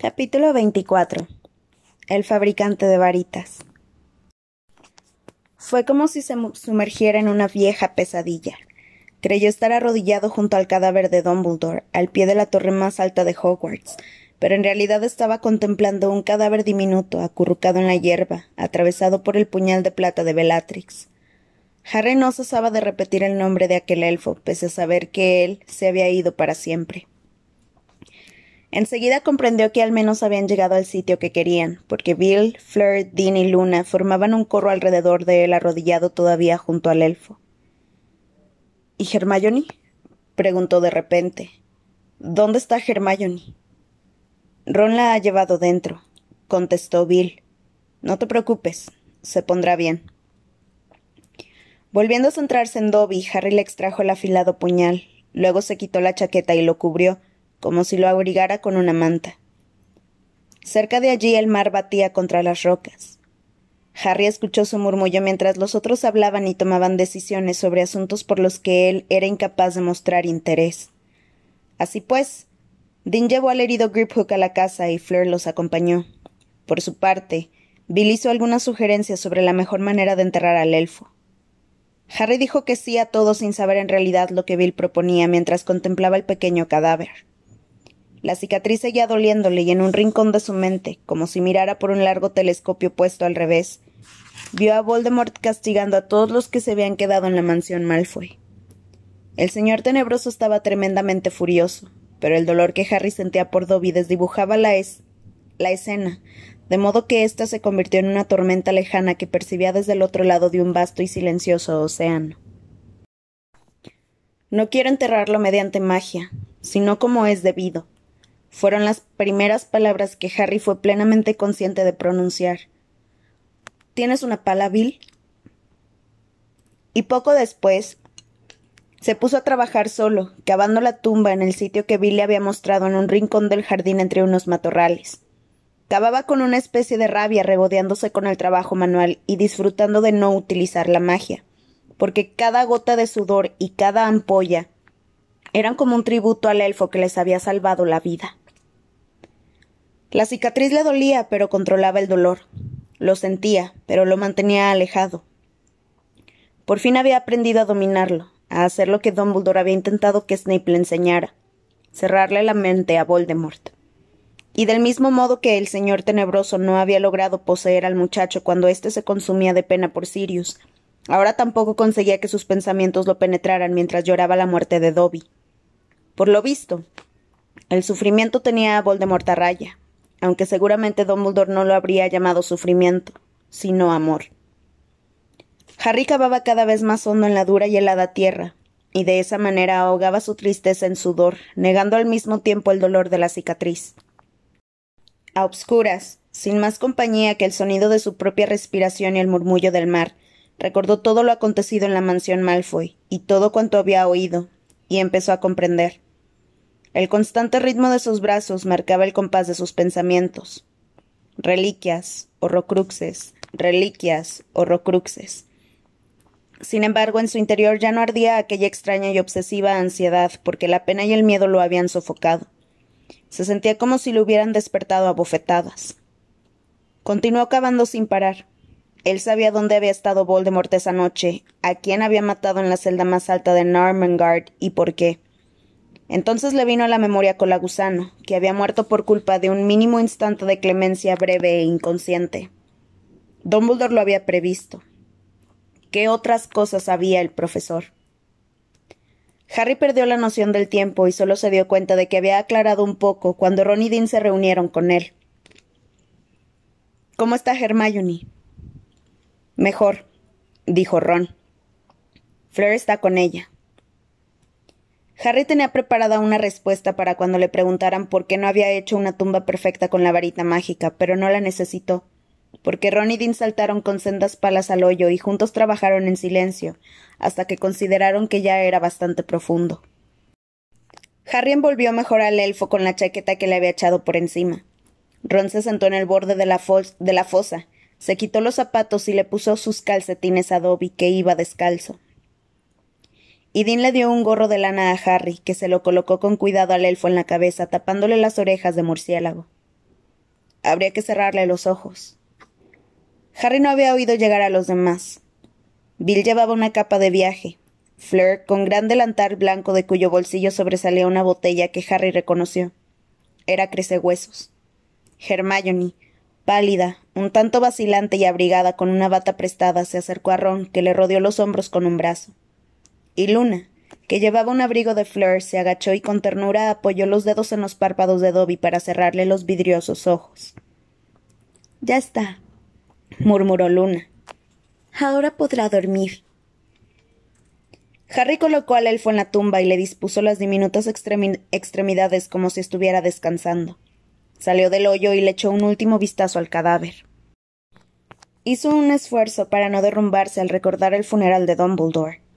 Capítulo 24 El fabricante de varitas Fue como si se sumergiera en una vieja pesadilla. Creyó estar arrodillado junto al cadáver de Dumbledore, al pie de la torre más alta de Hogwarts, pero en realidad estaba contemplando un cadáver diminuto, acurrucado en la hierba, atravesado por el puñal de plata de Bellatrix. Harry no cesaba de repetir el nombre de aquel elfo, pese a saber que él se había ido para siempre. Enseguida comprendió que al menos habían llegado al sitio que querían, porque Bill, Fleur, Dean y Luna formaban un corro alrededor de él arrodillado todavía junto al elfo. ¿Y Hermione? preguntó de repente. ¿Dónde está Hermione? Ron la ha llevado dentro, contestó Bill. No te preocupes, se pondrá bien. Volviendo a centrarse en Dobby, Harry le extrajo el afilado puñal, luego se quitó la chaqueta y lo cubrió, como si lo abrigara con una manta. Cerca de allí el mar batía contra las rocas. Harry escuchó su murmullo mientras los otros hablaban y tomaban decisiones sobre asuntos por los que él era incapaz de mostrar interés. Así pues, Dean llevó al herido Griphook a la casa y Fleur los acompañó. Por su parte, Bill hizo algunas sugerencias sobre la mejor manera de enterrar al elfo. Harry dijo que sí a todo sin saber en realidad lo que Bill proponía mientras contemplaba el pequeño cadáver. La cicatriz seguía doliéndole y en un rincón de su mente, como si mirara por un largo telescopio puesto al revés, vio a Voldemort castigando a todos los que se habían quedado en la mansión Malfoy. El señor tenebroso estaba tremendamente furioso, pero el dolor que Harry sentía por Dobby desdibujaba la, la escena, de modo que ésta se convirtió en una tormenta lejana que percibía desde el otro lado de un vasto y silencioso océano. No quiero enterrarlo mediante magia, sino como es debido, fueron las primeras palabras que Harry fue plenamente consciente de pronunciar. ¿Tienes una pala, Bill? Y poco después se puso a trabajar solo, cavando la tumba en el sitio que Bill le había mostrado en un rincón del jardín entre unos matorrales. Cavaba con una especie de rabia, regodeándose con el trabajo manual y disfrutando de no utilizar la magia, porque cada gota de sudor y cada ampolla eran como un tributo al elfo que les había salvado la vida. La cicatriz le dolía, pero controlaba el dolor. Lo sentía, pero lo mantenía alejado. Por fin había aprendido a dominarlo, a hacer lo que Dumbledore había intentado que Snape le enseñara, cerrarle la mente a Voldemort. Y del mismo modo que el señor tenebroso no había logrado poseer al muchacho cuando éste se consumía de pena por Sirius, ahora tampoco conseguía que sus pensamientos lo penetraran mientras lloraba la muerte de Dobby. Por lo visto, el sufrimiento tenía a Voldemort a raya, aunque seguramente Dumbledore no lo habría llamado sufrimiento, sino amor. Harry cavaba cada vez más hondo en la dura y helada tierra, y de esa manera ahogaba su tristeza en sudor, negando al mismo tiempo el dolor de la cicatriz. A obscuras, sin más compañía que el sonido de su propia respiración y el murmullo del mar, recordó todo lo acontecido en la mansión Malfoy y todo cuanto había oído, y empezó a comprender. El constante ritmo de sus brazos marcaba el compás de sus pensamientos. Reliquias, horrocruxes, reliquias, horrocruxes. Sin embargo, en su interior ya no ardía aquella extraña y obsesiva ansiedad, porque la pena y el miedo lo habían sofocado. Se sentía como si lo hubieran despertado a bofetadas. Continuó cavando sin parar. Él sabía dónde había estado Voldemort esa noche, a quién había matado en la celda más alta de Normangard y por qué. Entonces le vino a la memoria Colagusano, que había muerto por culpa de un mínimo instante de clemencia breve e inconsciente. Dumbledore lo había previsto. ¿Qué otras cosas sabía el profesor? Harry perdió la noción del tiempo y solo se dio cuenta de que había aclarado un poco cuando Ron y Dean se reunieron con él. ¿Cómo está Hermione? Mejor, dijo Ron. Fleur está con ella. Harry tenía preparada una respuesta para cuando le preguntaran por qué no había hecho una tumba perfecta con la varita mágica, pero no la necesitó, porque Ron y Dean saltaron con sendas palas al hoyo y juntos trabajaron en silencio, hasta que consideraron que ya era bastante profundo. Harry envolvió mejor al elfo con la chaqueta que le había echado por encima. Ron se sentó en el borde de la, fosa, se quitó los zapatos y le puso sus calcetines a que iba descalzo y Dean le dio un gorro de lana a Harry, que se lo colocó con cuidado al elfo en la cabeza, tapándole las orejas de murciélago. Habría que cerrarle los ojos. Harry no había oído llegar a los demás. Bill llevaba una capa de viaje. Fleur, con gran delantal blanco de cuyo bolsillo sobresalía una botella que Harry reconoció. Era crecehuesos. Hermione, pálida, un tanto vacilante y abrigada con una bata prestada, se acercó a Ron, que le rodeó los hombros con un brazo. Y Luna, que llevaba un abrigo de Fleur, se agachó y con ternura apoyó los dedos en los párpados de Dobby para cerrarle los vidriosos ojos. Ya está, murmuró Luna. Ahora podrá dormir. Harry colocó al elfo en la tumba y le dispuso las diminutas extremidades como si estuviera descansando. Salió del hoyo y le echó un último vistazo al cadáver. Hizo un esfuerzo para no derrumbarse al recordar el funeral de Dumbledore.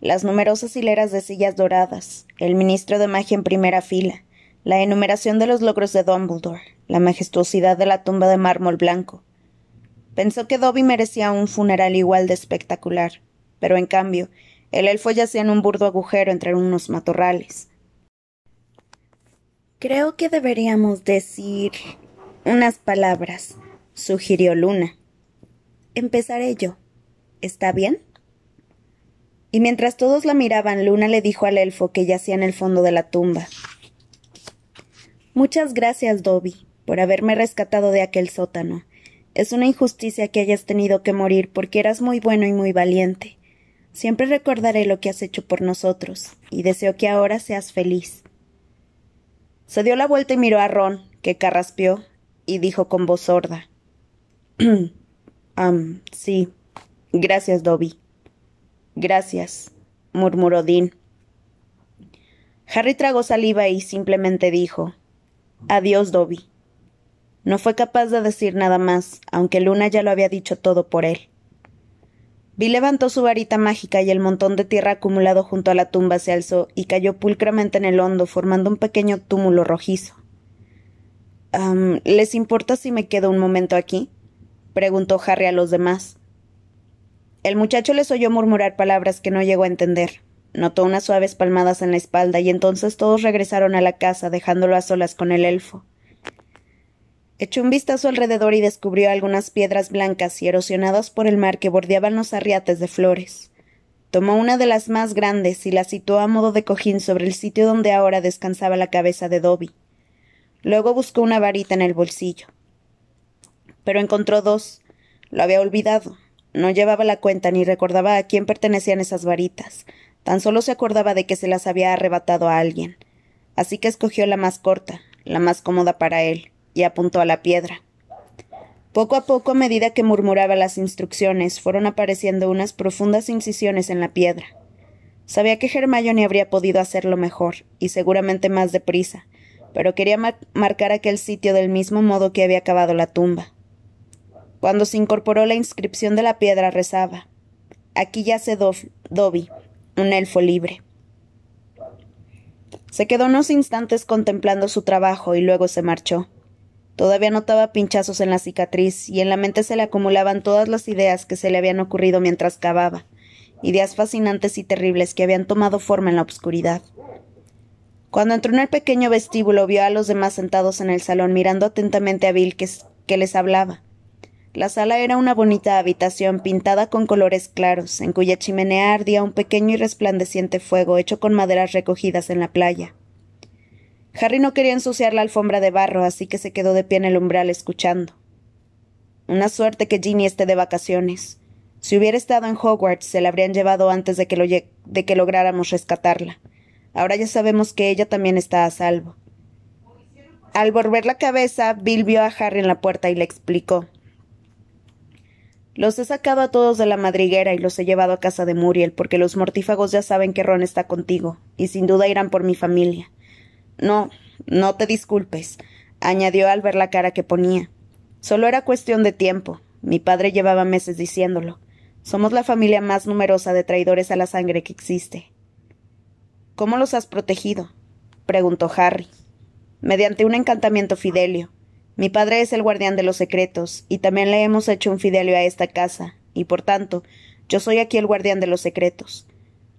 Las numerosas hileras de sillas doradas, el ministro de magia en primera fila, la enumeración de los logros de Dumbledore, la majestuosidad de la tumba de mármol blanco. Pensó que Dobby merecía un funeral igual de espectacular, pero en cambio, el elfo yacía en un burdo agujero entre unos matorrales. Creo que deberíamos decir unas palabras, sugirió Luna. Empezaré yo. ¿Está bien? Y mientras todos la miraban, Luna le dijo al elfo que yacía en el fondo de la tumba. Muchas gracias, Dobby, por haberme rescatado de aquel sótano. Es una injusticia que hayas tenido que morir porque eras muy bueno y muy valiente. Siempre recordaré lo que has hecho por nosotros, y deseo que ahora seas feliz. Se dio la vuelta y miró a Ron, que carraspeó, y dijo con voz sorda. sí. Gracias, Dobby. Gracias, murmuró Dean. Harry tragó saliva y simplemente dijo Adiós, Dobby. No fue capaz de decir nada más, aunque Luna ya lo había dicho todo por él. Vi levantó su varita mágica y el montón de tierra acumulado junto a la tumba se alzó y cayó pulcramente en el hondo, formando un pequeño túmulo rojizo. ¿Les importa si me quedo un momento aquí? preguntó Harry a los demás. El muchacho les oyó murmurar palabras que no llegó a entender. Notó unas suaves palmadas en la espalda y entonces todos regresaron a la casa, dejándolo a solas con el elfo. Echó un vistazo alrededor y descubrió algunas piedras blancas y erosionadas por el mar que bordeaban los arriates de flores. Tomó una de las más grandes y la situó a modo de cojín sobre el sitio donde ahora descansaba la cabeza de Dobby. Luego buscó una varita en el bolsillo. Pero encontró dos. Lo había olvidado. No llevaba la cuenta ni recordaba a quién pertenecían esas varitas. Tan solo se acordaba de que se las había arrebatado a alguien. Así que escogió la más corta, la más cómoda para él, y apuntó a la piedra. Poco a poco, a medida que murmuraba las instrucciones, fueron apareciendo unas profundas incisiones en la piedra. Sabía que Hermione habría podido hacerlo mejor, y seguramente más deprisa, pero quería marcar aquel sitio del mismo modo que había acabado la tumba. Cuando se incorporó la inscripción de la piedra rezaba Aquí yace Dobby, un elfo libre. Se quedó unos instantes contemplando su trabajo y luego se marchó. Todavía notaba pinchazos en la cicatriz y en la mente se le acumulaban todas las ideas que se le habían ocurrido mientras cavaba, ideas fascinantes y terribles que habían tomado forma en la oscuridad. Cuando entró en el pequeño vestíbulo vio a los demás sentados en el salón mirando atentamente a Bill que les hablaba. La sala era una bonita habitación pintada con colores claros, en cuya chimenea ardía un pequeño y resplandeciente fuego hecho con maderas recogidas en la playa. Harry no quería ensuciar la alfombra de barro, así que se quedó de pie en el umbral escuchando. Una suerte que Ginny esté de vacaciones. Si hubiera estado en Hogwarts, se la habrían llevado antes de que, de que lográramos rescatarla. Ahora ya sabemos que ella también está a salvo. Al volver la cabeza, Bill vio a Harry en la puerta y le explicó. Los he sacado a todos de la madriguera y los he llevado a casa de Muriel, porque los mortífagos ya saben que Ron está contigo, y sin duda irán por mi familia. No, no te disculpes, añadió al ver la cara que ponía. Solo era cuestión de tiempo. Mi padre llevaba meses diciéndolo. Somos la familia más numerosa de traidores a la sangre que existe. ¿Cómo los has protegido? preguntó Harry. Mediante un encantamiento fidelio. Mi padre es el guardián de los secretos, y también le hemos hecho un fidelio a esta casa, y por tanto, yo soy aquí el guardián de los secretos.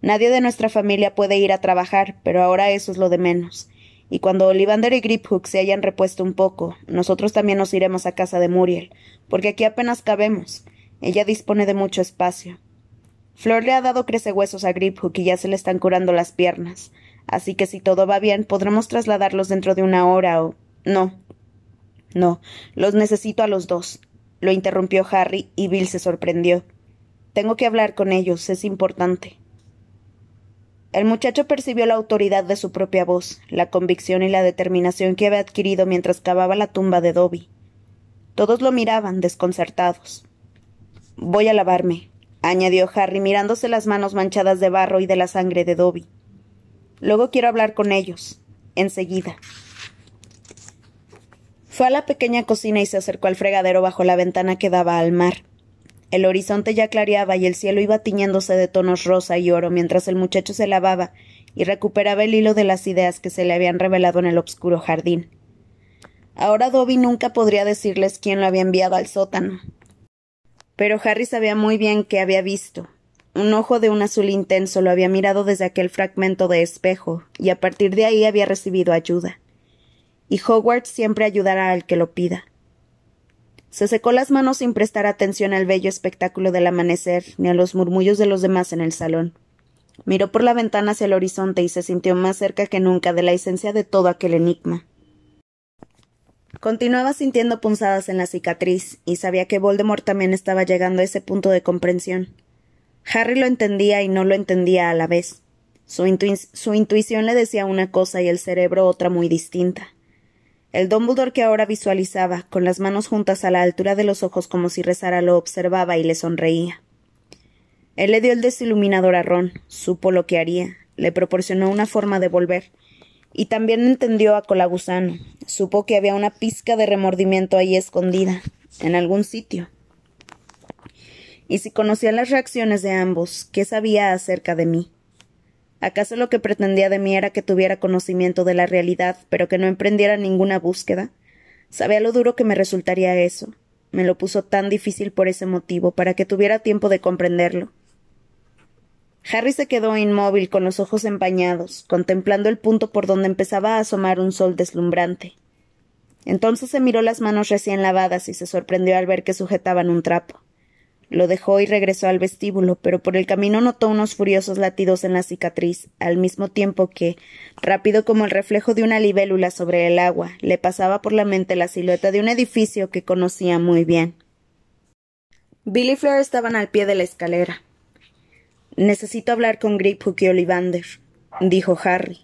Nadie de nuestra familia puede ir a trabajar, pero ahora eso es lo de menos. Y cuando Olivander y Griphook se hayan repuesto un poco, nosotros también nos iremos a casa de Muriel, porque aquí apenas cabemos. Ella dispone de mucho espacio. Flor le ha dado crecehuesos a Griphook y ya se le están curando las piernas. Así que si todo va bien, podremos trasladarlos dentro de una hora o. No. No, los necesito a los dos. Lo interrumpió Harry y Bill se sorprendió. Tengo que hablar con ellos, es importante. El muchacho percibió la autoridad de su propia voz, la convicción y la determinación que había adquirido mientras cavaba la tumba de Dobby. Todos lo miraban, desconcertados. Voy a lavarme, añadió Harry mirándose las manos manchadas de barro y de la sangre de Dobby. Luego quiero hablar con ellos. Enseguida. Fue a la pequeña cocina y se acercó al fregadero bajo la ventana que daba al mar. El horizonte ya clareaba y el cielo iba tiñéndose de tonos rosa y oro mientras el muchacho se lavaba y recuperaba el hilo de las ideas que se le habían revelado en el obscuro jardín. Ahora Dobby nunca podría decirles quién lo había enviado al sótano. Pero Harry sabía muy bien qué había visto. Un ojo de un azul intenso lo había mirado desde aquel fragmento de espejo, y a partir de ahí había recibido ayuda. Y Hogwarts siempre ayudará al que lo pida. Se secó las manos sin prestar atención al bello espectáculo del amanecer ni a los murmullos de los demás en el salón. Miró por la ventana hacia el horizonte y se sintió más cerca que nunca de la esencia de todo aquel enigma. Continuaba sintiendo punzadas en la cicatriz y sabía que Voldemort también estaba llegando a ese punto de comprensión. Harry lo entendía y no lo entendía a la vez. Su, su intuición le decía una cosa y el cerebro otra muy distinta. El Dumbledore que ahora visualizaba, con las manos juntas a la altura de los ojos como si rezara, lo observaba y le sonreía. Él le dio el desiluminador a Ron, supo lo que haría, le proporcionó una forma de volver, y también entendió a Colagusano, supo que había una pizca de remordimiento ahí escondida, en algún sitio. Y si conocía las reacciones de ambos, ¿qué sabía acerca de mí? ¿Acaso lo que pretendía de mí era que tuviera conocimiento de la realidad, pero que no emprendiera ninguna búsqueda? Sabía lo duro que me resultaría eso. Me lo puso tan difícil por ese motivo, para que tuviera tiempo de comprenderlo. Harry se quedó inmóvil con los ojos empañados, contemplando el punto por donde empezaba a asomar un sol deslumbrante. Entonces se miró las manos recién lavadas y se sorprendió al ver que sujetaban un trapo. Lo dejó y regresó al vestíbulo, pero por el camino notó unos furiosos latidos en la cicatriz, al mismo tiempo que, rápido como el reflejo de una libélula sobre el agua, le pasaba por la mente la silueta de un edificio que conocía muy bien. Billy y Fleur estaban al pie de la escalera. Necesito hablar con Griphook y Ollivander, dijo Harry.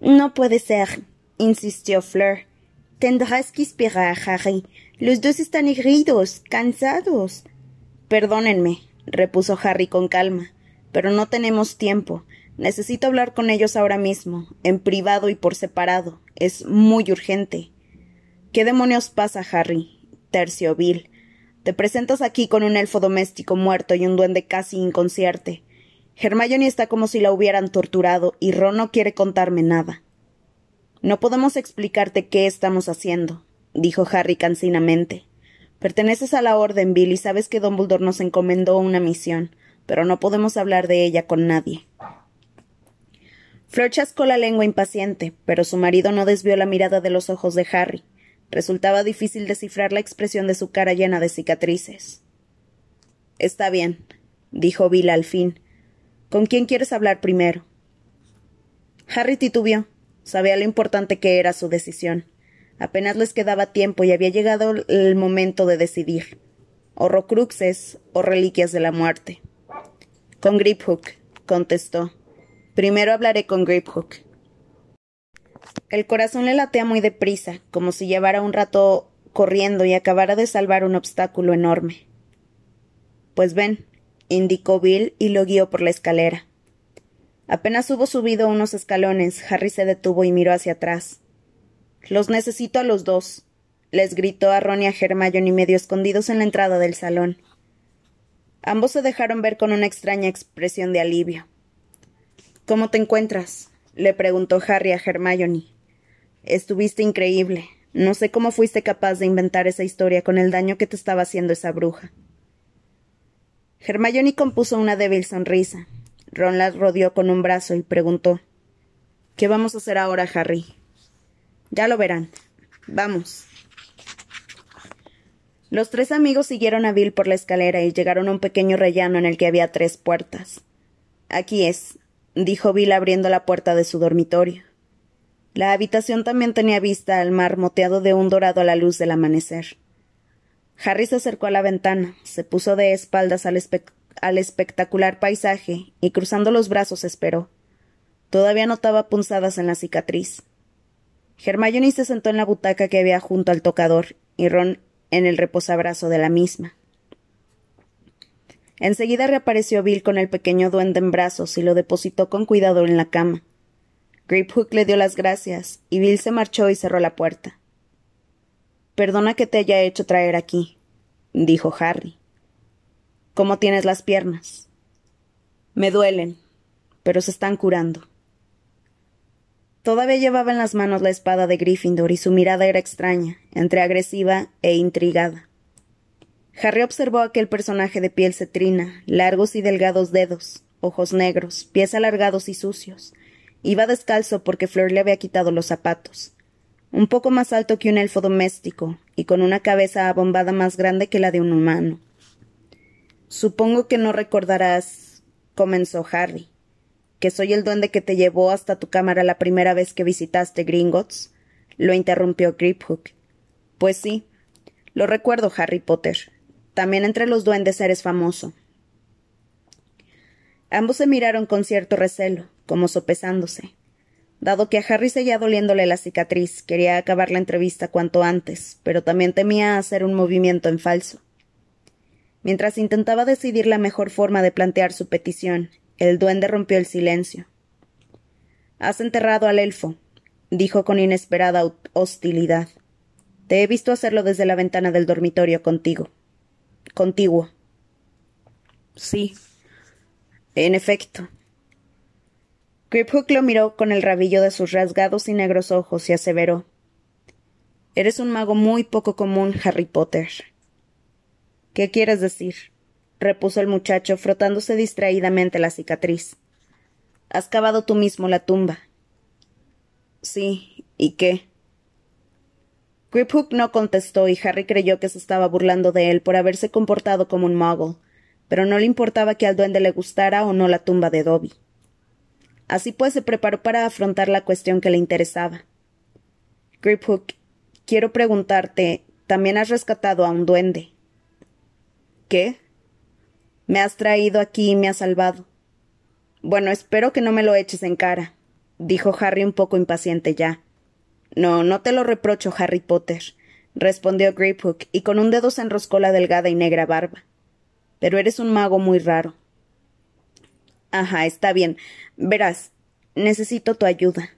No puede ser, insistió Fleur. Tendrás que esperar, Harry. Los dos están heridos, cansados. Perdónenme, repuso Harry con calma, pero no tenemos tiempo. Necesito hablar con ellos ahora mismo, en privado y por separado. Es muy urgente. ¿Qué demonios pasa, Harry? terció Bill. Te presentas aquí con un elfo doméstico muerto y un duende casi inconsciente. Hermione está como si la hubieran torturado y Ron no quiere contarme nada. No podemos explicarte qué estamos haciendo, dijo Harry cansinamente. Perteneces a la Orden, Bill, y sabes que Dumbledore nos encomendó una misión, pero no podemos hablar de ella con nadie. Fleur chascó la lengua impaciente, pero su marido no desvió la mirada de los ojos de Harry. Resultaba difícil descifrar la expresión de su cara llena de cicatrices. Está bien, dijo Bill al fin. ¿Con quién quieres hablar primero? Harry titubeó. Sabía lo importante que era su decisión. Apenas les quedaba tiempo y había llegado el momento de decidir. Horrocruxes o reliquias de la muerte. Con Griphook, contestó. Primero hablaré con Griphook. El corazón le latea muy deprisa, como si llevara un rato corriendo y acabara de salvar un obstáculo enorme. Pues ven, indicó Bill y lo guió por la escalera. Apenas hubo subido unos escalones, Harry se detuvo y miró hacia atrás. Los necesito a los dos, les gritó a Ron y a Hermione medio escondidos en la entrada del salón. Ambos se dejaron ver con una extraña expresión de alivio. ¿Cómo te encuentras? le preguntó Harry a Hermione. Estuviste increíble. No sé cómo fuiste capaz de inventar esa historia con el daño que te estaba haciendo esa bruja. Hermione compuso una débil sonrisa. Ron la rodeó con un brazo y preguntó ¿Qué vamos a hacer ahora, Harry? Ya lo verán. Vamos. Los tres amigos siguieron a Bill por la escalera y llegaron a un pequeño rellano en el que había tres puertas. Aquí es, dijo Bill abriendo la puerta de su dormitorio. La habitación también tenía vista al mar moteado de un dorado a la luz del amanecer. Harry se acercó a la ventana, se puso de espaldas al, al espectacular paisaje y cruzando los brazos esperó. Todavía notaba punzadas en la cicatriz. Hermione se sentó en la butaca que había junto al tocador y Ron en el reposabrazo de la misma. Enseguida reapareció Bill con el pequeño duende en brazos y lo depositó con cuidado en la cama. Griphook le dio las gracias, y Bill se marchó y cerró la puerta. Perdona que te haya hecho traer aquí, dijo Harry. ¿Cómo tienes las piernas? Me duelen, pero se están curando. Todavía llevaba en las manos la espada de Gryffindor y su mirada era extraña, entre agresiva e intrigada. Harry observó aquel personaje de piel cetrina, largos y delgados dedos, ojos negros, pies alargados y sucios, Iba descalzo porque Fleur le había quitado los zapatos. Un poco más alto que un elfo doméstico, y con una cabeza abombada más grande que la de un humano. Supongo que no recordarás, comenzó Harry, que soy el duende que te llevó hasta tu cámara la primera vez que visitaste Gringotts. Lo interrumpió Griphook. Pues sí, lo recuerdo, Harry Potter. También entre los duendes eres famoso. Ambos se miraron con cierto recelo, como sopesándose. Dado que a Harry seguía doliéndole la cicatriz, quería acabar la entrevista cuanto antes, pero también temía hacer un movimiento en falso. Mientras intentaba decidir la mejor forma de plantear su petición, el duende rompió el silencio. Has enterrado al elfo, dijo con inesperada hostilidad. Te he visto hacerlo desde la ventana del dormitorio contigo. Contiguo. Sí. En efecto, Griphook lo miró con el rabillo de sus rasgados y negros ojos y aseveró Eres un mago muy poco común, Harry Potter. ¿Qué quieres decir? Repuso el muchacho, frotándose distraídamente la cicatriz. Has cavado tú mismo la tumba. Sí, ¿y qué? Griphook no contestó y Harry creyó que se estaba burlando de él por haberse comportado como un muggle, pero no le importaba que al duende le gustara o no la tumba de Dobby. Así pues se preparó para afrontar la cuestión que le interesaba. Griphook, quiero preguntarte, ¿también has rescatado a un duende? ¿Qué? Me has traído aquí y me has salvado. Bueno, espero que no me lo eches en cara, dijo Harry un poco impaciente ya. No, no te lo reprocho, Harry Potter, respondió Griphook, y con un dedo se enroscó la delgada y negra barba. Pero eres un mago muy raro. Ajá, está bien. Verás, necesito tu ayuda.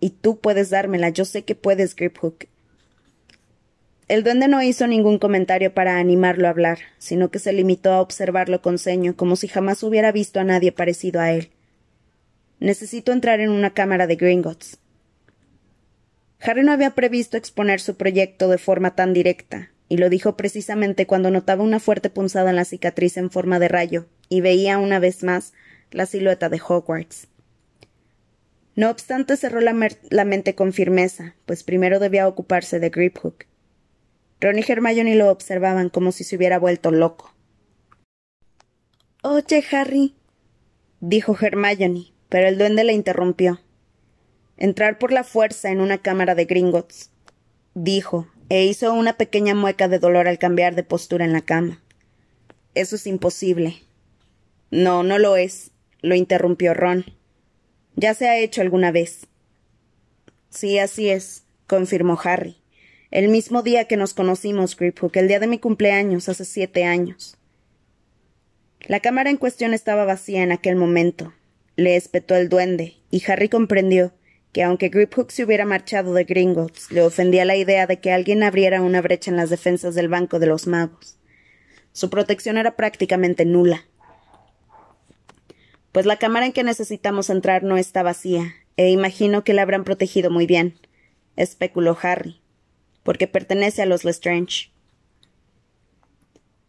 Y tú puedes dármela, yo sé que puedes, Griphook. El duende no hizo ningún comentario para animarlo a hablar, sino que se limitó a observarlo con ceño, como si jamás hubiera visto a nadie parecido a él. Necesito entrar en una cámara de Gringotts. Harry no había previsto exponer su proyecto de forma tan directa, y lo dijo precisamente cuando notaba una fuerte punzada en la cicatriz en forma de rayo, y veía una vez más la silueta de Hogwarts. No obstante, cerró la, mente con firmeza, pues primero debía ocuparse de Griphook. Ron y Hermione lo observaban como si se hubiera vuelto loco. Oye, Harry, dijo Hermione, pero el duende le interrumpió. Entrar por la fuerza en una cámara de Gringotts, dijo, e hizo una pequeña mueca de dolor al cambiar de postura en la cama. Eso es imposible. No, no lo es, lo interrumpió Ron. Ya se ha hecho alguna vez. Sí, así es, confirmó Harry. El mismo día que nos conocimos, Griphook, el día de mi cumpleaños, hace siete años. La cámara en cuestión estaba vacía en aquel momento. Le espetó el duende, y Harry comprendió que aunque Griphook se hubiera marchado de Gringotts, le ofendía la idea de que alguien abriera una brecha en las defensas del Banco de los Magos. Su protección era prácticamente nula. Pues la cámara en que necesitamos entrar no está vacía, e imagino que la habrán protegido muy bien, especuló Harry, porque pertenece a los Lestrange.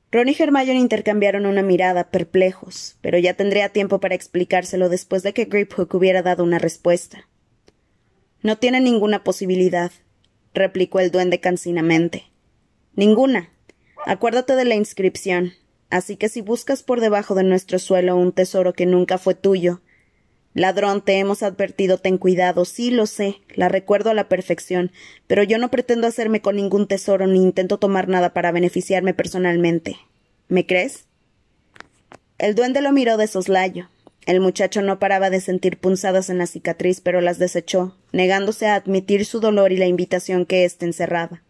Ron y Hermione intercambiaron una mirada, perplejos, pero ya tendría tiempo para explicárselo después de que Griphook hubiera dado una respuesta. No tiene ninguna posibilidad, replicó el duende cansinamente. Ninguna. Acuérdate de la inscripción. Así que si buscas por debajo de nuestro suelo un tesoro que nunca fue tuyo. Ladrón, te hemos advertido, ten cuidado. Sí, lo sé, la recuerdo a la perfección, pero yo no pretendo hacerme con ningún tesoro ni intento tomar nada para beneficiarme personalmente. ¿Me crees? El duende lo miró de soslayo. El muchacho no paraba de sentir punzadas en la cicatriz, pero las desechó, negándose a admitir su dolor y la invitación que éste encerraba.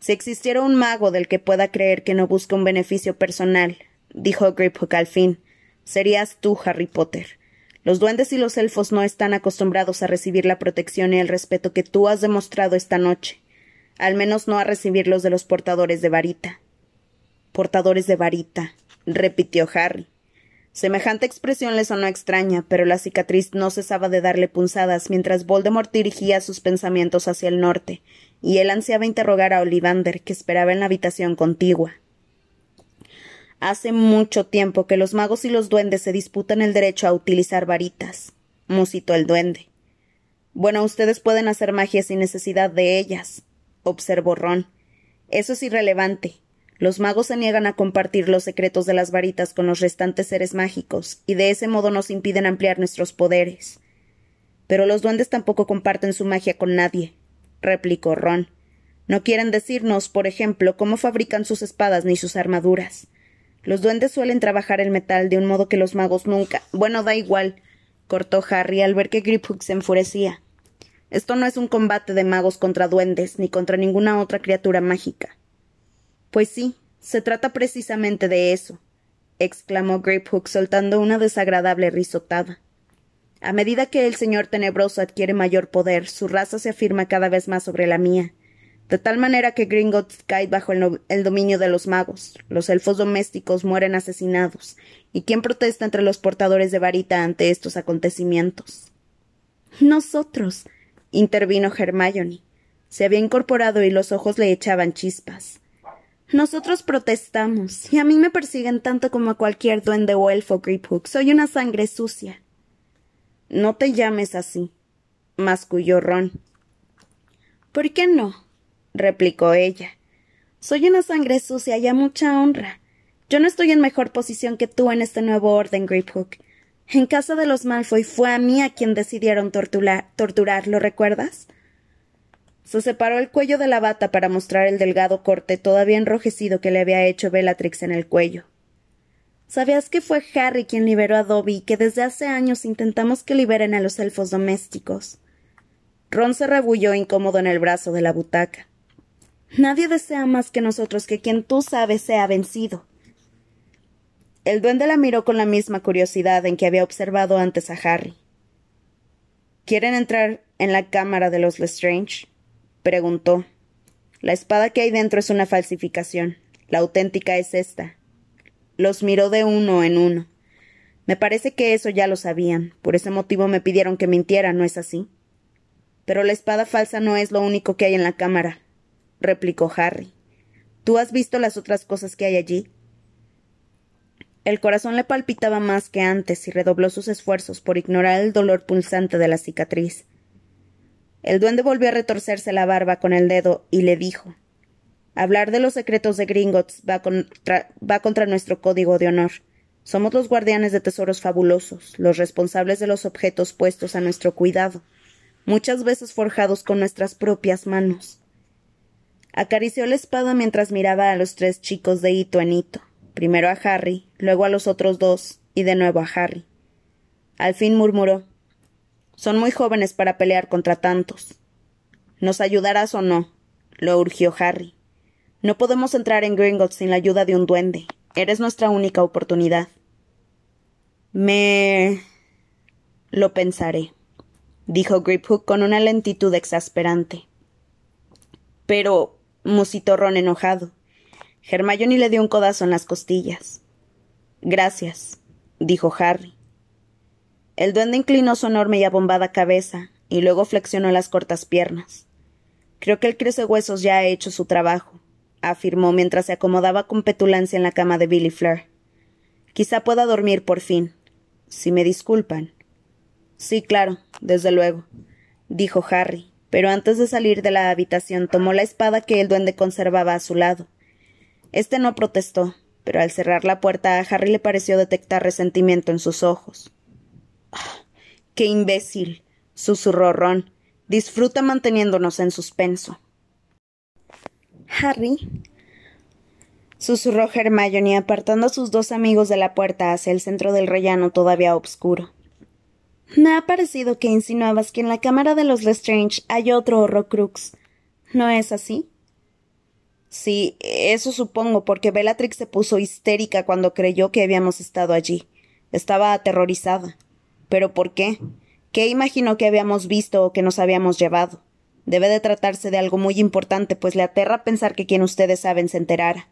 Si existiera un mago del que pueda creer que no busca un beneficio personal, dijo Griphook al fin, serías tú, Harry Potter. Los duendes y los elfos no están acostumbrados a recibir la protección y el respeto que tú has demostrado esta noche, al menos no a recibirlos de los portadores de varita. Portadores de varita, repitió Harry. Semejante expresión le sonó extraña, pero la cicatriz no cesaba de darle punzadas mientras Voldemort dirigía sus pensamientos hacia el norte, y él ansiaba interrogar a Ollivander, que esperaba en la habitación contigua. Hace mucho tiempo que los magos y los duendes se disputan el derecho a utilizar varitas, musitó el duende. Bueno, ustedes pueden hacer magia sin necesidad de ellas, observó Ron. Eso es irrelevante. Los magos se niegan a compartir los secretos de las varitas con los restantes seres mágicos, y de ese modo nos impiden ampliar nuestros poderes. Pero los duendes tampoco comparten su magia con nadie, replicó Ron. No quieren decirnos, por ejemplo, cómo fabrican sus espadas ni sus armaduras. Los duendes suelen trabajar el metal de un modo que los magos nunca. Bueno, da igual, cortó Harry al ver que Griphook se enfurecía. Esto no es un combate de magos contra duendes, ni contra ninguna otra criatura mágica. Pues sí, se trata precisamente de eso, exclamó Grapehook soltando una desagradable risotada. A medida que el señor tenebroso adquiere mayor poder, su raza se afirma cada vez más sobre la mía, de tal manera que Gringotts cae bajo el, el, dominio de los magos, los elfos domésticos mueren asesinados, y quién protesta entre los portadores de varita ante estos acontecimientos. Nosotros, intervino Hermione. Se había incorporado y los ojos le echaban chispas. Nosotros protestamos, y a mí me persiguen tanto como a cualquier duende o elfo Griphook. Soy una sangre sucia. No te llames así, masculló Ron. ¿Por qué no? Replicó ella. Soy una sangre sucia y a mucha honra. Yo no estoy en mejor posición que tú en este nuevo orden, Griphook. En casa de los Malfoy fue a mí a quien decidieron torturar, torturar ¿lo recuerdas? Se separó el cuello de la bata para mostrar el delgado corte todavía enrojecido que le había hecho Bellatrix en el cuello. ¿Sabías que fue Harry quien liberó a Dobby y que desde hace años intentamos que liberen a los elfos domésticos? Ron se rebulló incómodo en el brazo de la butaca. Nadie desea más que nosotros que quien tú sabes sea vencido. El duende la miró con la misma curiosidad en que había observado antes a Harry. ¿Quieren entrar en la cámara de los Lestrange? preguntó. La espada que hay dentro es una falsificación. La auténtica es esta. Los miró de uno en uno. Me parece que eso ya lo sabían. Por ese motivo me pidieron que mintiera, ¿no es así? Pero la espada falsa no es lo único que hay en la cámara, replicó Harry. ¿Tú has visto las otras cosas que hay allí? El corazón le palpitaba más que antes y redobló sus esfuerzos por ignorar el dolor pulsante de la cicatriz. El duende volvió a retorcerse la barba con el dedo y le dijo Hablar de los secretos de Gringotts va contra, va contra nuestro código de honor. Somos los guardianes de tesoros fabulosos, los responsables de los objetos puestos a nuestro cuidado, muchas veces forjados con nuestras propias manos. Acarició la espada mientras miraba a los tres chicos de hito en hito, primero a Harry, luego a los otros dos, y de nuevo a Harry. Al fin murmuró son muy jóvenes para pelear contra tantos. ¿Nos ayudarás o no? lo urgió Harry. No podemos entrar en Gringotts sin la ayuda de un duende. Eres nuestra única oportunidad. Me. lo pensaré, dijo Griphook con una lentitud exasperante. Pero. Musitó enojado. Hermione le dio un codazo en las costillas. Gracias, dijo Harry. El duende inclinó su enorme y abombada cabeza, y luego flexionó las cortas piernas. Creo que el huesos ya ha hecho su trabajo, afirmó mientras se acomodaba con petulancia en la cama de Billy Fleur. Quizá pueda dormir por fin. Si me disculpan. Sí, claro, desde luego. dijo Harry, pero antes de salir de la habitación tomó la espada que el duende conservaba a su lado. Este no protestó, pero al cerrar la puerta a Harry le pareció detectar resentimiento en sus ojos. Ah, ¡Qué imbécil! susurró Ron. Disfruta manteniéndonos en suspenso. Harry, susurró Hermione apartando a sus dos amigos de la puerta hacia el centro del rellano todavía obscuro. Me ha parecido que insinuabas que en la cámara de los Lestrange hay otro Horrocrux. ¿No es así? Sí, eso supongo, porque Bellatrix se puso histérica cuando creyó que habíamos estado allí. Estaba aterrorizada. ¿Pero por qué? ¿Qué imaginó que habíamos visto o que nos habíamos llevado? Debe de tratarse de algo muy importante, pues le aterra pensar que quien ustedes saben se enterara.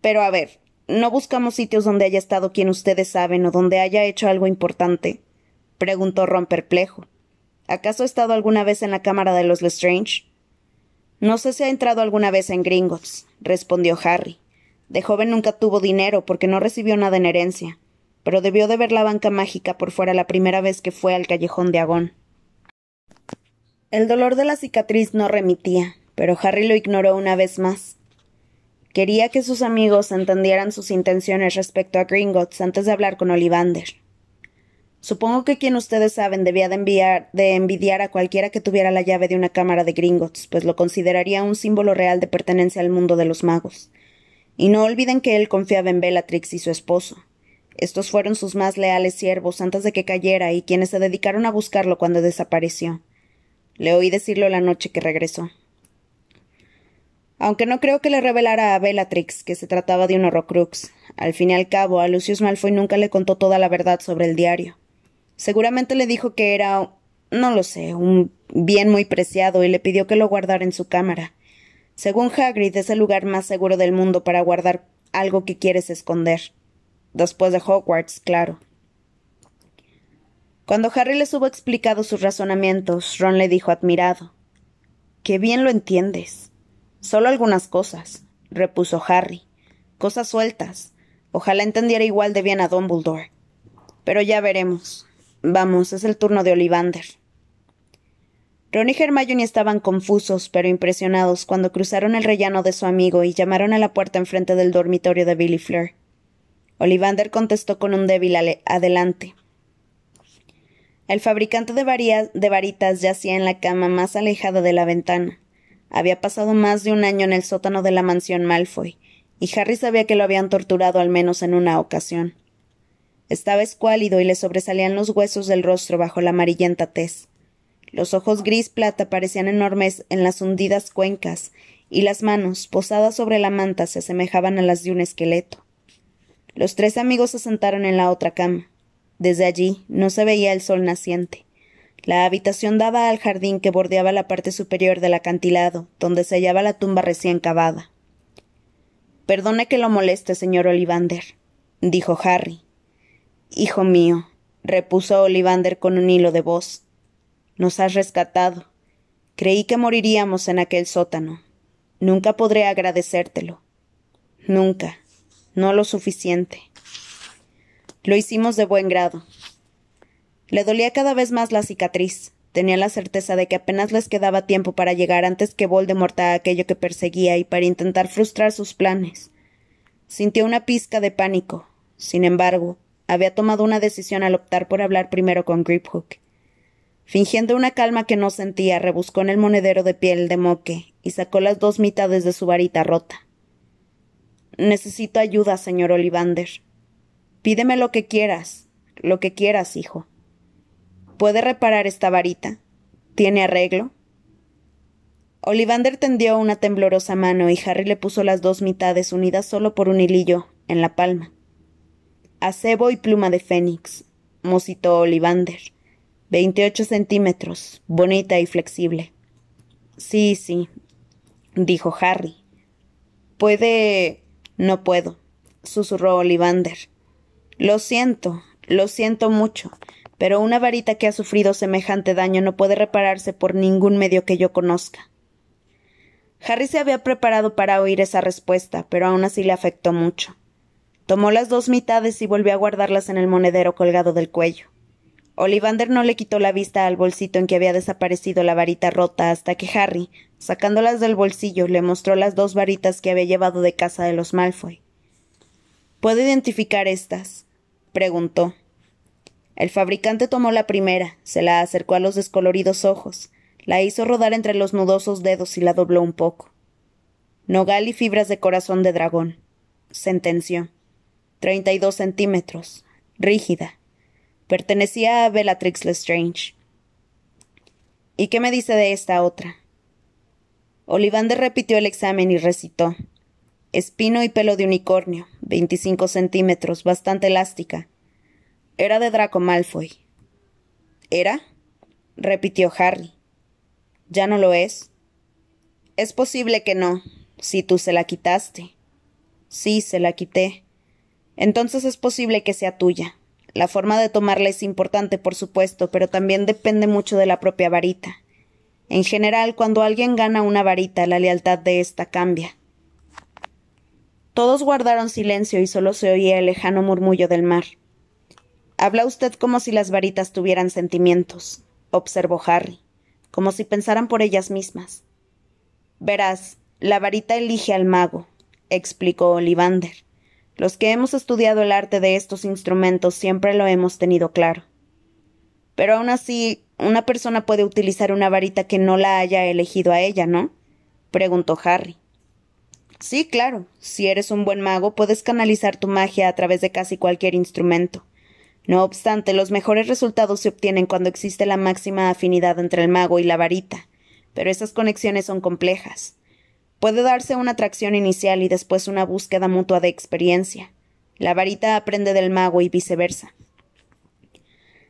Pero a ver, ¿no buscamos sitios donde haya estado quien ustedes saben o donde haya hecho algo importante? preguntó Ron perplejo. ¿Acaso ha estado alguna vez en la cámara de los Lestrange? No sé si ha entrado alguna vez en Gringotts, respondió Harry. De joven nunca tuvo dinero porque no recibió nada en herencia, pero debió de ver la banca mágica por fuera la primera vez que fue al callejón de Agón. El dolor de la cicatriz no remitía, pero Harry lo ignoró una vez más. Quería que sus amigos entendieran sus intenciones respecto a Gringotts antes de hablar con Olivander. Supongo que quien ustedes saben debía de, enviar, de envidiar a cualquiera que tuviera la llave de una cámara de Gringotts, pues lo consideraría un símbolo real de pertenencia al mundo de los magos. Y no olviden que él confiaba en Bellatrix y su esposo. Estos fueron sus más leales siervos antes de que cayera y quienes se dedicaron a buscarlo cuando desapareció. Le oí decirlo la noche que regresó aunque no creo que le revelara a Bellatrix que se trataba de un Horrocrux. Al fin y al cabo, a Lucius Malfoy nunca le contó toda la verdad sobre el diario. Seguramente le dijo que era, no lo sé, un bien muy preciado y le pidió que lo guardara en su cámara. Según Hagrid, es el lugar más seguro del mundo para guardar algo que quieres esconder. Después de Hogwarts, claro. Cuando Harry les hubo explicado sus razonamientos, Ron le dijo admirado. Qué bien lo entiendes. Solo algunas cosas, repuso Harry. Cosas sueltas. Ojalá entendiera igual de bien a Dumbledore. Pero ya veremos. Vamos, es el turno de Olivander. Ron y Hermione estaban confusos, pero impresionados cuando cruzaron el rellano de su amigo y llamaron a la puerta enfrente del dormitorio de Billy Fleur. Olivander contestó con un débil adelante. El fabricante de, de varitas yacía en la cama más alejada de la ventana. Había pasado más de un año en el sótano de la mansión Malfoy, y Harry sabía que lo habían torturado al menos en una ocasión. Estaba escuálido y le sobresalían los huesos del rostro bajo la amarillenta tez. Los ojos gris plata parecían enormes en las hundidas cuencas, y las manos, posadas sobre la manta, se asemejaban a las de un esqueleto. Los tres amigos se sentaron en la otra cama. Desde allí no se veía el sol naciente. La habitación daba al jardín que bordeaba la parte superior del acantilado, donde se hallaba la tumba recién cavada. Perdone que lo moleste, señor Olivander, dijo Harry. Hijo mío, repuso Olivander con un hilo de voz. Nos has rescatado. Creí que moriríamos en aquel sótano. Nunca podré agradecértelo. Nunca. No lo suficiente. Lo hicimos de buen grado. Le dolía cada vez más la cicatriz. Tenía la certeza de que apenas les quedaba tiempo para llegar antes que Voldemort a aquello que perseguía y para intentar frustrar sus planes. Sintió una pizca de pánico. Sin embargo, había tomado una decisión al optar por hablar primero con Griphook. Fingiendo una calma que no sentía, rebuscó en el monedero de piel de moque y sacó las dos mitades de su varita rota. Necesito ayuda, señor Olivander. Pídeme lo que quieras, lo que quieras, hijo. ¿Puede reparar esta varita? ¿Tiene arreglo? Olivander tendió una temblorosa mano y Harry le puso las dos mitades unidas solo por un hilillo en la palma. Acebo y pluma de fénix, musitó Olivander. Veintiocho centímetros, bonita y flexible. Sí, sí, dijo Harry. Puede. No puedo, susurró Olivander. Lo siento, lo siento mucho pero una varita que ha sufrido semejante daño no puede repararse por ningún medio que yo conozca. Harry se había preparado para oír esa respuesta, pero aún así le afectó mucho. Tomó las dos mitades y volvió a guardarlas en el monedero colgado del cuello. Olivander no le quitó la vista al bolsito en que había desaparecido la varita rota hasta que Harry, sacándolas del bolsillo, le mostró las dos varitas que había llevado de casa de los Malfoy. ¿Puedo identificar estas? preguntó. El fabricante tomó la primera, se la acercó a los descoloridos ojos, la hizo rodar entre los nudosos dedos y la dobló un poco. Nogal y fibras de corazón de dragón, sentenció. Treinta y dos centímetros, rígida, Pertenecía a Bellatrix Lestrange. ¿Y qué me dice de esta otra? Olivander repitió el examen y recitó. Espino y pelo de unicornio, veinticinco centímetros, bastante elástica. Era de Draco Malfoy. ¿Era? repitió Harry. ¿Ya no lo es? Es posible que no, si tú se la quitaste. Sí, se la quité. Entonces es posible que sea tuya. La forma de tomarla es importante, por supuesto, pero también depende mucho de la propia varita. En general, cuando alguien gana una varita, la lealtad de ésta cambia. Todos guardaron silencio y solo se oía el lejano murmullo del mar. Habla usted como si las varitas tuvieran sentimientos, observó Harry, como si pensaran por ellas mismas. Verás, la varita elige al mago, explicó Olivander. Los que hemos estudiado el arte de estos instrumentos siempre lo hemos tenido claro. Pero aún así, una persona puede utilizar una varita que no la haya elegido a ella, ¿no? preguntó Harry. Sí, claro. Si eres un buen mago, puedes canalizar tu magia a través de casi cualquier instrumento. No obstante, los mejores resultados se obtienen cuando existe la máxima afinidad entre el mago y la varita, pero esas conexiones son complejas. Puede darse una atracción inicial y después una búsqueda mutua de experiencia. La varita aprende del mago y viceversa.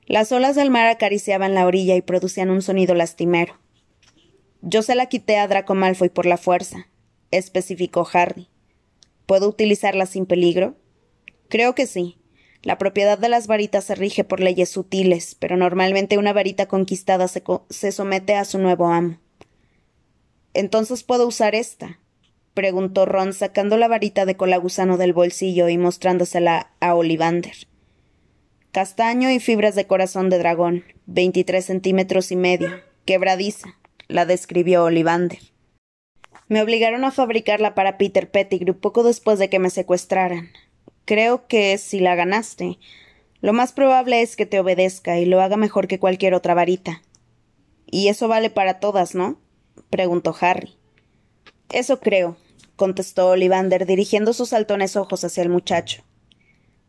Las olas del mar acariciaban la orilla y producían un sonido lastimero. Yo se la quité a Draco Malfoy por la fuerza, especificó Harry. ¿Puedo utilizarla sin peligro? Creo que sí. La propiedad de las varitas se rige por leyes sutiles, pero normalmente una varita conquistada se, se somete a su nuevo amo. Entonces puedo usar esta. preguntó Ron sacando la varita de cola gusano del bolsillo y mostrándosela a Olivander. Castaño y fibras de corazón de dragón, veintitrés centímetros y medio, quebradiza, la describió Olivander. Me obligaron a fabricarla para Peter Pettigrew poco después de que me secuestraran. Creo que si la ganaste, lo más probable es que te obedezca y lo haga mejor que cualquier otra varita. Y eso vale para todas, ¿no? preguntó Harry. Eso creo, contestó Olivander, dirigiendo sus saltones ojos hacia el muchacho.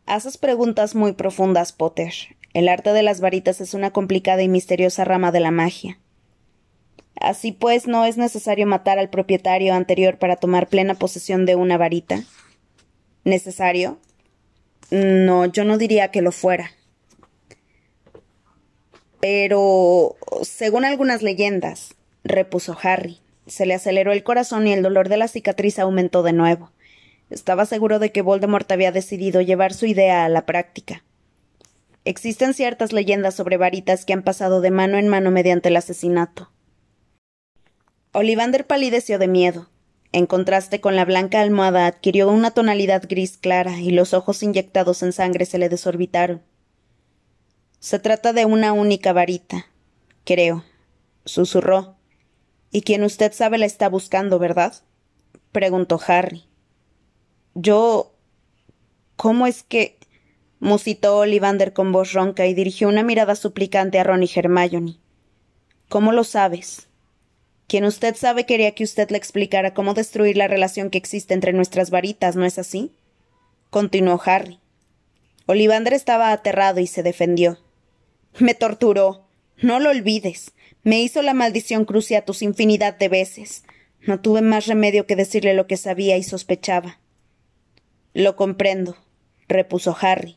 Haces preguntas muy profundas, Potter. El arte de las varitas es una complicada y misteriosa rama de la magia. Así pues, ¿no es necesario matar al propietario anterior para tomar plena posesión de una varita? ¿Necesario? No, yo no diría que lo fuera. Pero, según algunas leyendas, repuso Harry. Se le aceleró el corazón y el dolor de la cicatriz aumentó de nuevo. Estaba seguro de que Voldemort había decidido llevar su idea a la práctica. Existen ciertas leyendas sobre varitas que han pasado de mano en mano mediante el asesinato. Olivander palideció de miedo. En contraste con la blanca almohada adquirió una tonalidad gris clara y los ojos inyectados en sangre se le desorbitaron. Se trata de una única varita, creo, susurró, y quien usted sabe la está buscando, ¿verdad? preguntó Harry. Yo. ¿Cómo es que? musitó Olivander con voz ronca y dirigió una mirada suplicante a Ron y Hermione. ¿Cómo lo sabes? Quien usted sabe quería que usted le explicara cómo destruir la relación que existe entre nuestras varitas, ¿no es así? continuó Harry. Olivander estaba aterrado y se defendió. Me torturó. No lo olvides. Me hizo la maldición cruciatus infinidad de veces. No tuve más remedio que decirle lo que sabía y sospechaba. Lo comprendo, repuso Harry.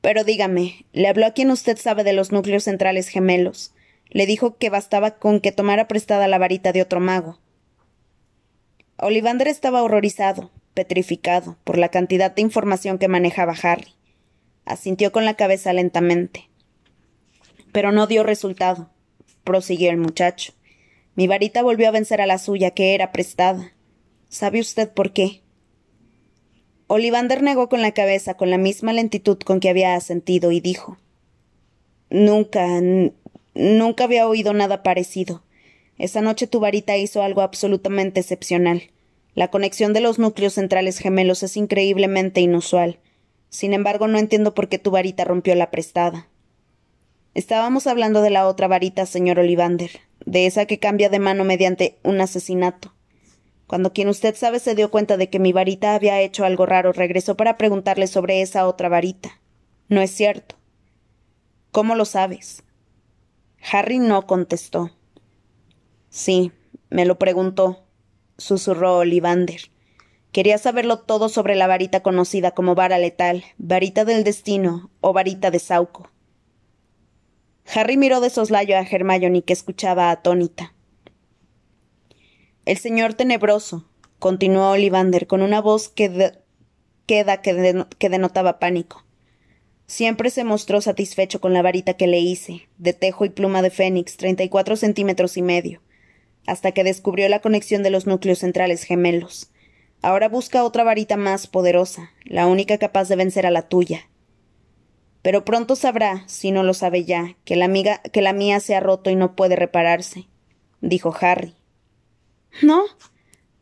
Pero dígame, ¿le habló a quien usted sabe de los núcleos centrales gemelos? Le dijo que bastaba con que tomara prestada la varita de otro mago. Olivander estaba horrorizado, petrificado, por la cantidad de información que manejaba Harry. Asintió con la cabeza lentamente. Pero no dio resultado prosiguió el muchacho. Mi varita volvió a vencer a la suya, que era prestada. ¿Sabe usted por qué? Olivander negó con la cabeza con la misma lentitud con que había asentido y dijo Nunca, nunca había oído nada parecido. Esa noche tu varita hizo algo absolutamente excepcional. La conexión de los núcleos centrales gemelos es increíblemente inusual. Sin embargo, no entiendo por qué tu varita rompió la prestada. Estábamos hablando de la otra varita, señor Olivander, de esa que cambia de mano mediante un asesinato. Cuando quien usted sabe se dio cuenta de que mi varita había hecho algo raro, regresó para preguntarle sobre esa otra varita. No es cierto. ¿Cómo lo sabes? Harry no contestó. Sí, me lo preguntó, susurró Olivander. Quería saberlo todo sobre la varita conocida como vara letal, varita del destino o varita de Sauco. Harry miró de soslayo a Hermione que escuchaba atónita. El señor tenebroso, continuó Olivander con una voz que queda que, que denotaba pánico. Siempre se mostró satisfecho con la varita que le hice, de tejo y pluma de fénix, treinta y cuatro centímetros y medio, hasta que descubrió la conexión de los núcleos centrales gemelos. Ahora busca otra varita más poderosa, la única capaz de vencer a la tuya. Pero pronto sabrá, si no lo sabe ya, que la, amiga, que la mía se ha roto y no puede repararse, dijo Harry. No,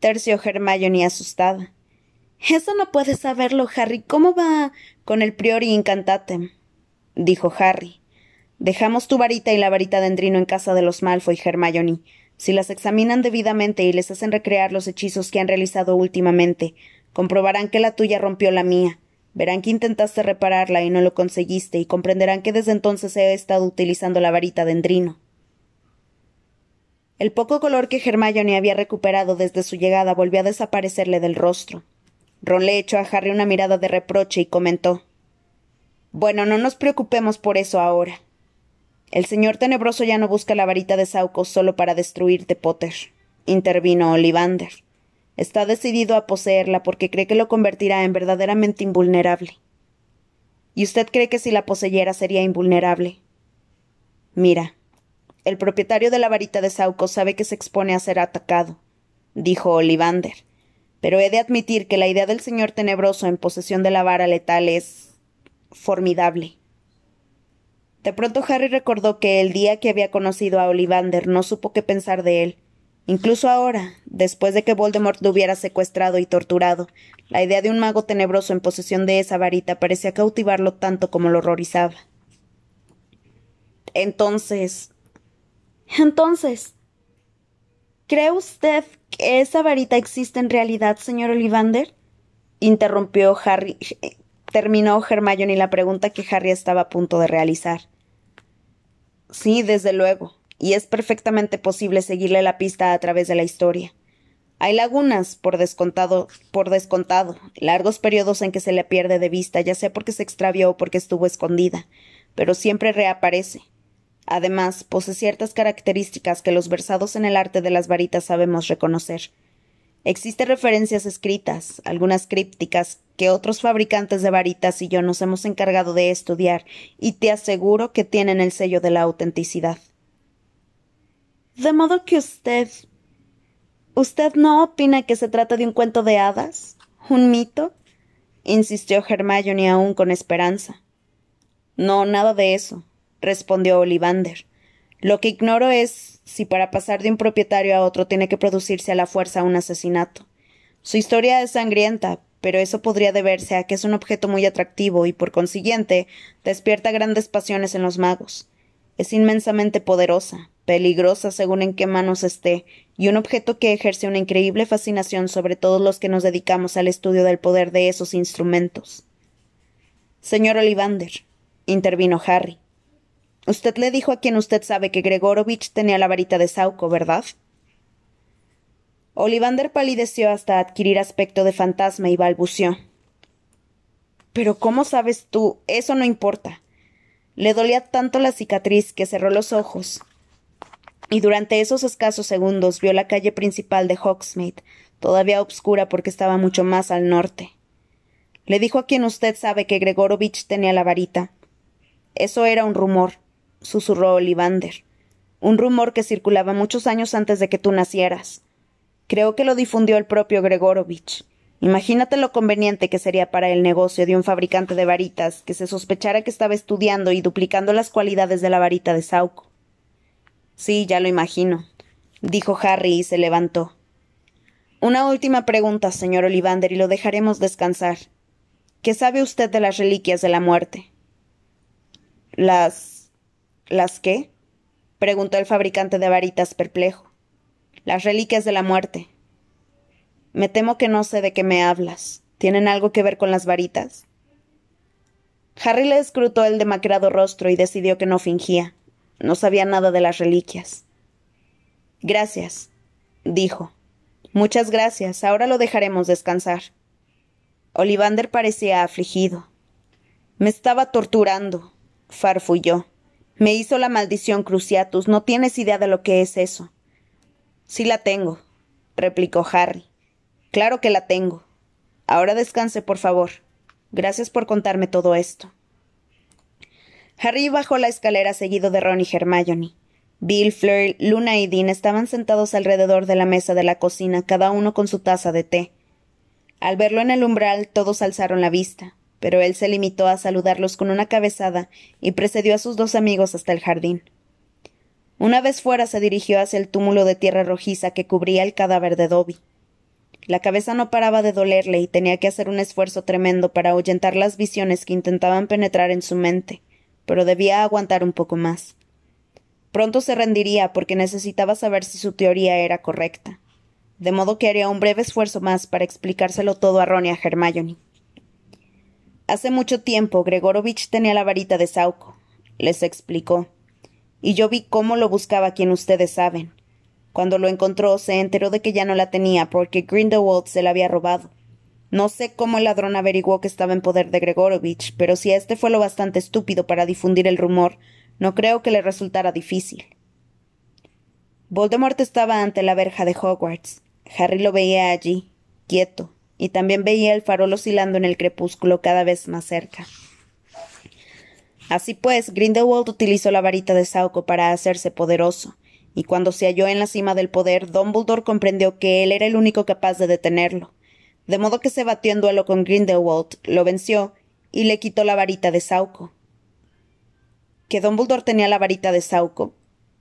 terció Hermione asustada. Eso no puedes saberlo, Harry. ¿Cómo va con el priori incantatem? dijo Harry. Dejamos tu varita y la varita de Endrino en casa de los Malfoy, Hermione. Si las examinan debidamente y les hacen recrear los hechizos que han realizado últimamente, comprobarán que la tuya rompió la mía. Verán que intentaste repararla y no lo conseguiste, y comprenderán que desde entonces he estado utilizando la varita de Endrino. El poco color que Hermione había recuperado desde su llegada volvió a desaparecerle del rostro. Ron le echó a Harry una mirada de reproche y comentó Bueno, no nos preocupemos por eso ahora. El señor tenebroso ya no busca la varita de Sauco solo para destruirte, Potter, intervino Olivander. Está decidido a poseerla porque cree que lo convertirá en verdaderamente invulnerable. ¿Y usted cree que si la poseyera sería invulnerable? Mira, el propietario de la varita de Sauco sabe que se expone a ser atacado, dijo Olivander. Pero he de admitir que la idea del señor tenebroso en posesión de la vara letal es formidable. De pronto Harry recordó que el día que había conocido a Olivander no supo qué pensar de él. Incluso ahora, después de que Voldemort lo hubiera secuestrado y torturado, la idea de un mago tenebroso en posesión de esa varita parecía cautivarlo tanto como lo horrorizaba. Entonces, entonces, ¿cree usted que esa varita existe en realidad, señor Olivander? interrumpió Harry. Terminó Hermione la pregunta que Harry estaba a punto de realizar. Sí, desde luego, y es perfectamente posible seguirle la pista a través de la historia. Hay lagunas, por descontado, por descontado, largos periodos en que se le pierde de vista, ya sea porque se extravió o porque estuvo escondida, pero siempre reaparece. Además, posee ciertas características que los versados en el arte de las varitas sabemos reconocer. Existen referencias escritas, algunas crípticas, que otros fabricantes de varitas y yo nos hemos encargado de estudiar, y te aseguro que tienen el sello de la autenticidad. De modo que usted. ¿Usted no opina que se trata de un cuento de hadas? ¿Un mito? insistió Hermione aún con esperanza. No, nada de eso respondió Olivander. Lo que ignoro es si para pasar de un propietario a otro tiene que producirse a la fuerza un asesinato. Su historia es sangrienta, pero eso podría deberse a que es un objeto muy atractivo y, por consiguiente, despierta grandes pasiones en los magos. Es inmensamente poderosa, peligrosa según en qué manos esté, y un objeto que ejerce una increíble fascinación sobre todos los que nos dedicamos al estudio del poder de esos instrumentos. Señor Olivander, intervino Harry, Usted le dijo a quien usted sabe que Gregorovich tenía la varita de Sauco, ¿verdad? Olivander palideció hasta adquirir aspecto de fantasma y balbuceó. Pero ¿cómo sabes tú? Eso no importa. Le dolía tanto la cicatriz que cerró los ojos. Y durante esos escasos segundos vio la calle principal de Hogsmeade, todavía obscura porque estaba mucho más al norte. Le dijo a quien usted sabe que Gregorovich tenía la varita. Eso era un rumor susurró Olivander. Un rumor que circulaba muchos años antes de que tú nacieras. Creo que lo difundió el propio Gregorovich. Imagínate lo conveniente que sería para el negocio de un fabricante de varitas que se sospechara que estaba estudiando y duplicando las cualidades de la varita de Sauco. Sí, ya lo imagino, dijo Harry y se levantó. Una última pregunta, señor Olivander, y lo dejaremos descansar. ¿Qué sabe usted de las reliquias de la muerte? Las. ¿Las qué? preguntó el fabricante de varitas perplejo. Las reliquias de la muerte. Me temo que no sé de qué me hablas. ¿Tienen algo que ver con las varitas? Harry le escrutó el demacrado rostro y decidió que no fingía. No sabía nada de las reliquias. Gracias, dijo. Muchas gracias. Ahora lo dejaremos descansar. Olivander parecía afligido. Me estaba torturando, farfulló. Me hizo la maldición Cruciatus. No tienes idea de lo que es eso. Sí la tengo, replicó Harry. Claro que la tengo. Ahora descanse, por favor. Gracias por contarme todo esto. Harry bajó la escalera seguido de Ron y Hermione. Bill, Fleur, Luna y Dean estaban sentados alrededor de la mesa de la cocina, cada uno con su taza de té. Al verlo en el umbral, todos alzaron la vista, pero él se limitó a saludarlos con una cabezada y precedió a sus dos amigos hasta el jardín. Una vez fuera se dirigió hacia el túmulo de tierra rojiza que cubría el cadáver de Dobby. La cabeza no paraba de dolerle y tenía que hacer un esfuerzo tremendo para ahuyentar las visiones que intentaban penetrar en su mente, pero debía aguantar un poco más. Pronto se rendiría porque necesitaba saber si su teoría era correcta. De modo que haría un breve esfuerzo más para explicárselo todo a Ron y a Hermione. Hace mucho tiempo Gregorovich tenía la varita de Sauco, les explicó, y yo vi cómo lo buscaba quien ustedes saben. Cuando lo encontró se enteró de que ya no la tenía porque Grindelwald se la había robado. No sé cómo el ladrón averiguó que estaba en poder de Gregorovich, pero si éste fue lo bastante estúpido para difundir el rumor, no creo que le resultara difícil. Voldemort estaba ante la verja de Hogwarts. Harry lo veía allí, quieto, y también veía el farol oscilando en el crepúsculo cada vez más cerca. Así pues, Grindelwald utilizó la varita de Sauco para hacerse poderoso, y cuando se halló en la cima del poder, Dumbledore comprendió que él era el único capaz de detenerlo, de modo que se batió en duelo con Grindelwald, lo venció y le quitó la varita de Sauco que Dumbledore tenía la varita de Sauco.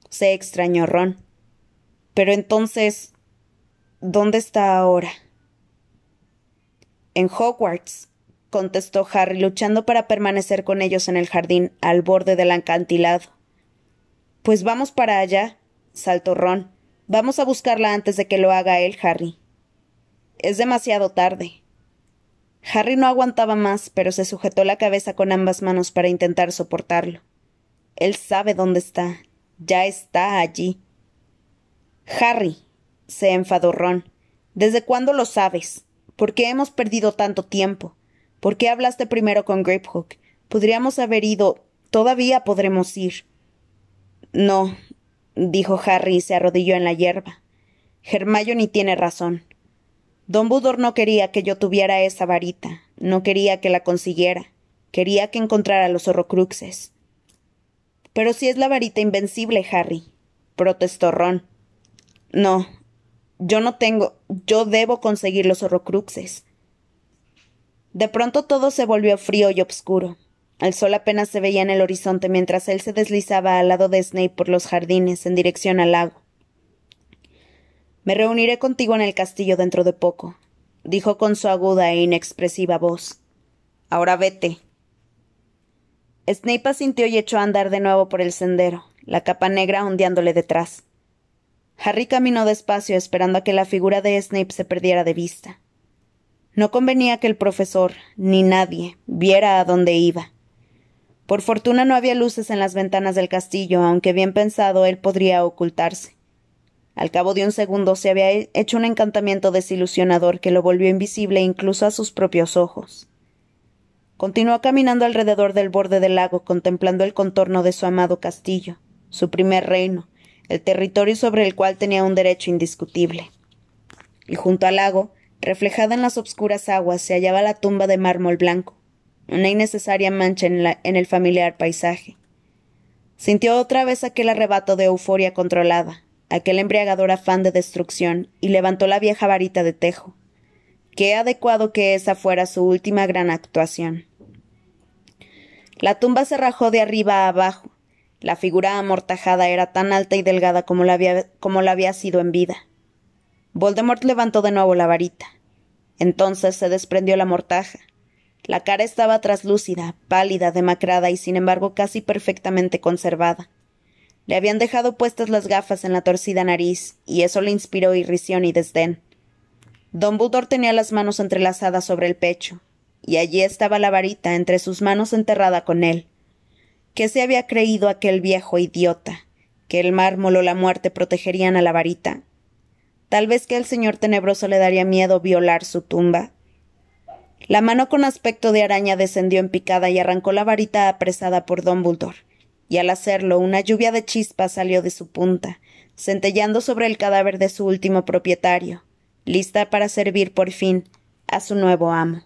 Se extrañó Ron. Pero entonces. ¿Dónde está ahora? En Hogwarts, contestó Harry, luchando para permanecer con ellos en el jardín, al borde del acantilado. Pues vamos para allá, saltó Ron. Vamos a buscarla antes de que lo haga él, Harry. Es demasiado tarde. Harry no aguantaba más, pero se sujetó la cabeza con ambas manos para intentar soportarlo. Él sabe dónde está. Ya está allí. Harry, se enfadó Ron. ¿Desde cuándo lo sabes? ¿Por qué hemos perdido tanto tiempo? ¿Por qué hablaste primero con Grapehook? Podríamos haber ido. Todavía podremos ir. No, dijo Harry y se arrodilló en la hierba. Hermione tiene razón. Don Budor no quería que yo tuviera esa varita, no quería que la consiguiera, quería que encontrara los horrocruxes. Pero si es la varita invencible, Harry, protestó Ron. No, yo no tengo. Yo debo conseguir los horrocruxes. De pronto todo se volvió frío y oscuro. El sol apenas se veía en el horizonte mientras él se deslizaba al lado de Snape por los jardines en dirección al lago. Me reuniré contigo en el castillo dentro de poco, dijo con su aguda e inexpresiva voz. Ahora vete. Snape asintió y echó a andar de nuevo por el sendero, la capa negra ondeándole detrás. Harry caminó despacio esperando a que la figura de Snape se perdiera de vista. No convenía que el profesor, ni nadie, viera a dónde iba. Por fortuna no había luces en las ventanas del castillo, aunque bien pensado él podría ocultarse. Al cabo de un segundo se había hecho un encantamiento desilusionador que lo volvió invisible incluso a sus propios ojos. Continuó caminando alrededor del borde del lago, contemplando el contorno de su amado castillo, su primer reino, el territorio sobre el cual tenía un derecho indiscutible. Y junto al lago, reflejada en las obscuras aguas, se hallaba la tumba de mármol blanco, una innecesaria mancha en, en el familiar paisaje. Sintió otra vez aquel arrebato de euforia controlada, aquel embriagador afán de destrucción, y levantó la vieja varita de tejo. Qué adecuado que esa fuera su última gran actuación. La tumba se rajó de arriba a abajo. La figura amortajada era tan alta y delgada como la había, como la había sido en vida. Voldemort levantó de nuevo la varita. Entonces se desprendió la mortaja. La cara estaba traslúcida, pálida, demacrada y sin embargo casi perfectamente conservada. Le habían dejado puestas las gafas en la torcida nariz, y eso le inspiró irrisión y desdén. Dumbledore tenía las manos entrelazadas sobre el pecho, y allí estaba la varita entre sus manos enterrada con él. ¿Qué se había creído aquel viejo idiota? ¿Que el mármol o la muerte protegerían a la varita? Tal vez que el señor tenebroso le daría miedo violar su tumba. La mano con aspecto de araña descendió en picada y arrancó la varita apresada por Dumbledore, y al hacerlo una lluvia de chispas salió de su punta, centellando sobre el cadáver de su último propietario, lista para servir por fin a su nuevo amo.